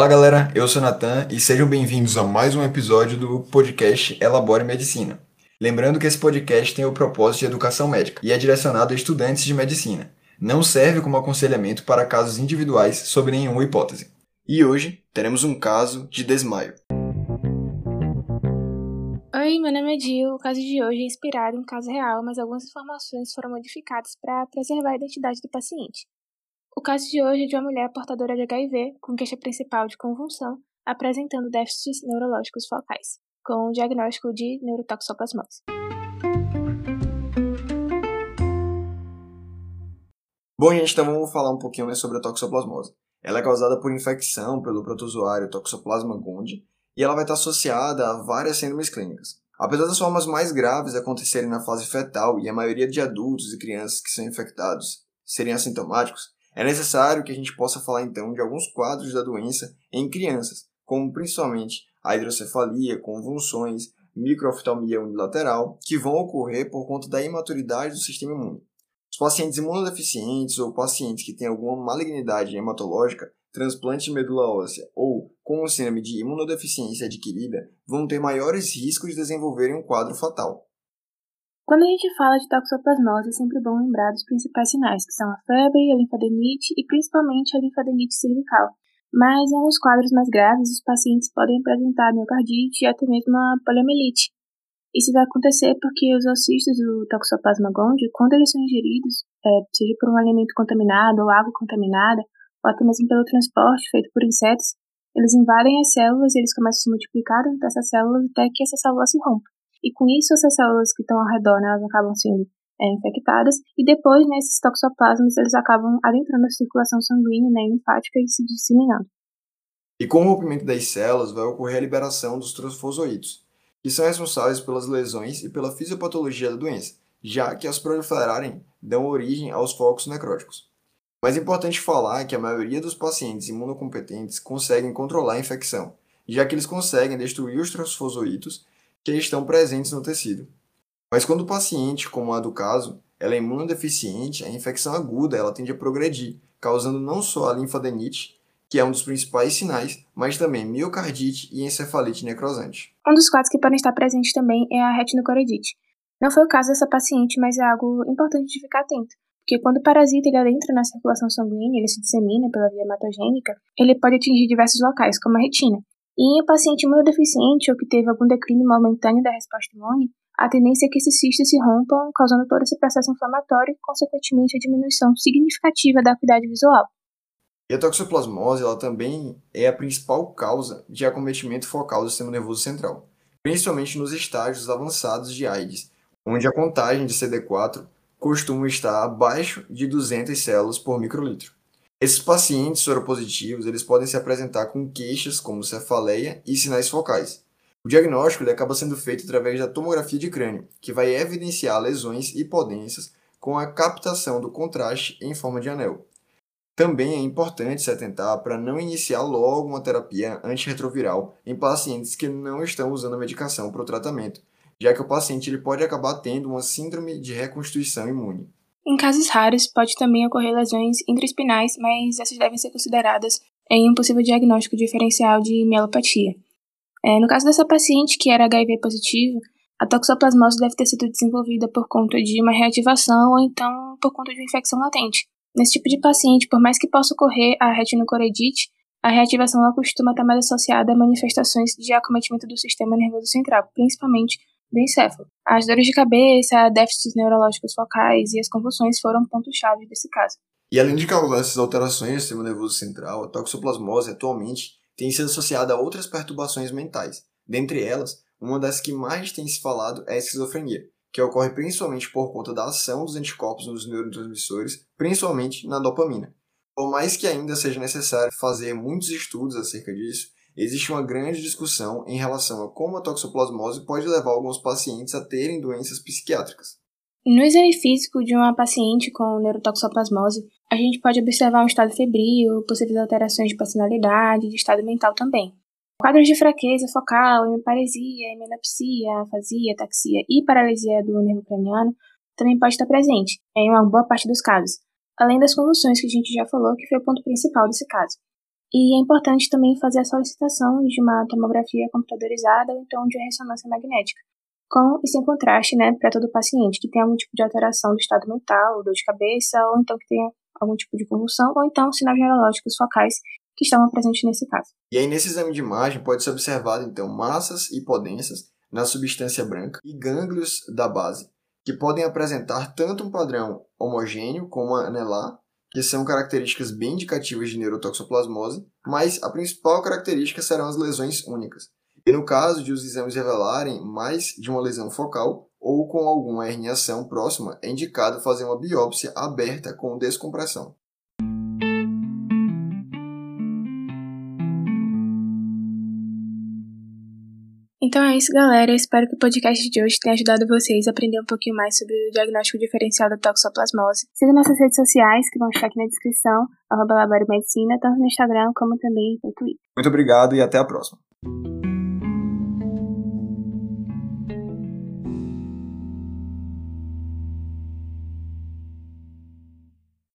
Olá, galera. Eu sou Natan e sejam bem-vindos a mais um episódio do podcast Elabore Medicina. Lembrando que esse podcast tem o propósito de educação médica e é direcionado a estudantes de medicina. Não serve como aconselhamento para casos individuais sobre nenhuma hipótese. E hoje teremos um caso de desmaio. Oi, meu nome é Gil. O caso de hoje é inspirado em um caso real, mas algumas informações foram modificadas para preservar a identidade do paciente. O caso de hoje é de uma mulher portadora de HIV com queixa principal de convulsão, apresentando déficits neurológicos focais, com o diagnóstico de neurotoxoplasmose. Bom, gente, então vamos falar um pouquinho mais sobre a toxoplasmose. Ela é causada por infecção pelo protozoário Toxoplasma gondii e ela vai estar associada a várias síndromes clínicas. Apesar das formas mais graves acontecerem na fase fetal e a maioria de adultos e crianças que são infectados serem assintomáticos, é necessário que a gente possa falar então de alguns quadros da doença em crianças, como principalmente a hidrocefalia, convulsões, microoftalmia unilateral, que vão ocorrer por conta da imaturidade do sistema imune. Os pacientes imunodeficientes ou pacientes que têm alguma malignidade hematológica, transplante de medula óssea ou com síndrome de imunodeficiência adquirida vão ter maiores riscos de desenvolverem um quadro fatal. Quando a gente fala de toxoplasmose, é sempre bom lembrar dos principais sinais, que são a febre, a linfadenite e principalmente a linfadenite cervical. Mas em alguns quadros mais graves, os pacientes podem apresentar miocardite e até mesmo a poliomielite. Isso vai acontecer porque os ocistos do Toxoplasma gondii, quando eles são ingeridos, é, seja por um alimento contaminado ou água contaminada, ou até mesmo pelo transporte feito por insetos, eles invadem as células e eles começam a se multiplicar dentro dessas células até que essa célula se rompa. E com isso, essas células que estão ao redor, né, elas acabam sendo é, infectadas, e depois, né, toxoplasmas, eles acabam adentrando a circulação sanguínea né, linfática e se disseminando. E com o rompimento das células, vai ocorrer a liberação dos trofoszoítos, que são responsáveis pelas lesões e pela fisiopatologia da doença, já que as proliferarem dão origem aos focos necróticos. Mas é importante falar que a maioria dos pacientes imunocompetentes conseguem controlar a infecção, já que eles conseguem destruir os trofoszoítos que estão presentes no tecido. Mas quando o paciente, como a do caso, ela é imunodeficiente, a infecção aguda ela tende a progredir, causando não só a linfadenite, que é um dos principais sinais, mas também miocardite e encefalite necrosante. Um dos quadros que podem estar presentes também é a retinocoridite. Não foi o caso dessa paciente, mas é algo importante de ficar atento, porque quando o parasita ele adentra na circulação sanguínea, ele se dissemina pela via hematogênica, ele pode atingir diversos locais, como a retina. E em um paciente imunodeficiente ou que teve algum declínio momentâneo da resposta imune, a tendência é que esses cistos se rompam, causando todo esse processo inflamatório e, consequentemente, a diminuição significativa da acuidade visual. E a toxoplasmose ela também é a principal causa de acometimento focal do sistema nervoso central, principalmente nos estágios avançados de AIDS, onde a contagem de CD4 costuma estar abaixo de 200 células por microlitro. Esses pacientes soropositivos eles podem se apresentar com queixas como cefaleia e sinais focais. O diagnóstico ele acaba sendo feito através da tomografia de crânio, que vai evidenciar lesões hipodensas com a captação do contraste em forma de anel. Também é importante se atentar para não iniciar logo uma terapia antirretroviral em pacientes que não estão usando a medicação para o tratamento, já que o paciente ele pode acabar tendo uma síndrome de reconstituição imune. Em casos raros, pode também ocorrer lesões intraespinais, mas essas devem ser consideradas em um possível diagnóstico diferencial de mielopatia. É, no caso dessa paciente, que era HIV positivo, a toxoplasmose deve ter sido desenvolvida por conta de uma reativação ou então por conta de uma infecção latente. Nesse tipo de paciente, por mais que possa ocorrer a retinocoredite, a reativação ela costuma estar mais associada a manifestações de acometimento do sistema nervoso central, principalmente do encéfalo. As dores de cabeça, déficits neurológicos focais e as convulsões foram pontos-chave desse caso. E além de causar essas alterações no sistema nervoso central, a toxoplasmose atualmente tem sido associada a outras perturbações mentais. Dentre elas, uma das que mais tem se falado é a esquizofrenia, que ocorre principalmente por conta da ação dos anticorpos nos neurotransmissores, principalmente na dopamina. Por mais que ainda seja necessário fazer muitos estudos acerca disso, existe uma grande discussão em relação a como a toxoplasmose pode levar alguns pacientes a terem doenças psiquiátricas. No exame físico de uma paciente com neurotoxoplasmose, a gente pode observar um estado febril, possíveis alterações de personalidade e de estado mental também. Quadros de fraqueza focal, hemiparesia, hemenopsia, afasia, ataxia e paralisia do nervo craniano também pode estar presente, em uma boa parte dos casos, além das convulsões que a gente já falou, que foi o ponto principal desse caso. E é importante também fazer a solicitação de uma tomografia computadorizada ou então de ressonância magnética, com e sem contraste, né, para todo paciente que tem algum tipo de alteração do estado mental, dor de cabeça, ou então que tenha algum tipo de convulsão, ou então sinais neurológicos focais que estavam presentes nesse caso. E aí, nesse exame de imagem, pode ser observado, então, massas hipodensas na substância branca e gânglios da base, que podem apresentar tanto um padrão homogêneo como anelar, que são características bem indicativas de neurotoxoplasmose, mas a principal característica serão as lesões únicas. E no caso de os exames revelarem mais de uma lesão focal ou com alguma herniação próxima, é indicado fazer uma biópsia aberta com descompressão. Então é isso, galera. Espero que o podcast de hoje tenha ajudado vocês a aprender um pouquinho mais sobre o diagnóstico diferencial da toxoplasmose. Siga nossas redes sociais, que vão estar aqui na descrição, arroba Medicina, tanto no Instagram como também no Twitter. Muito obrigado e até a próxima.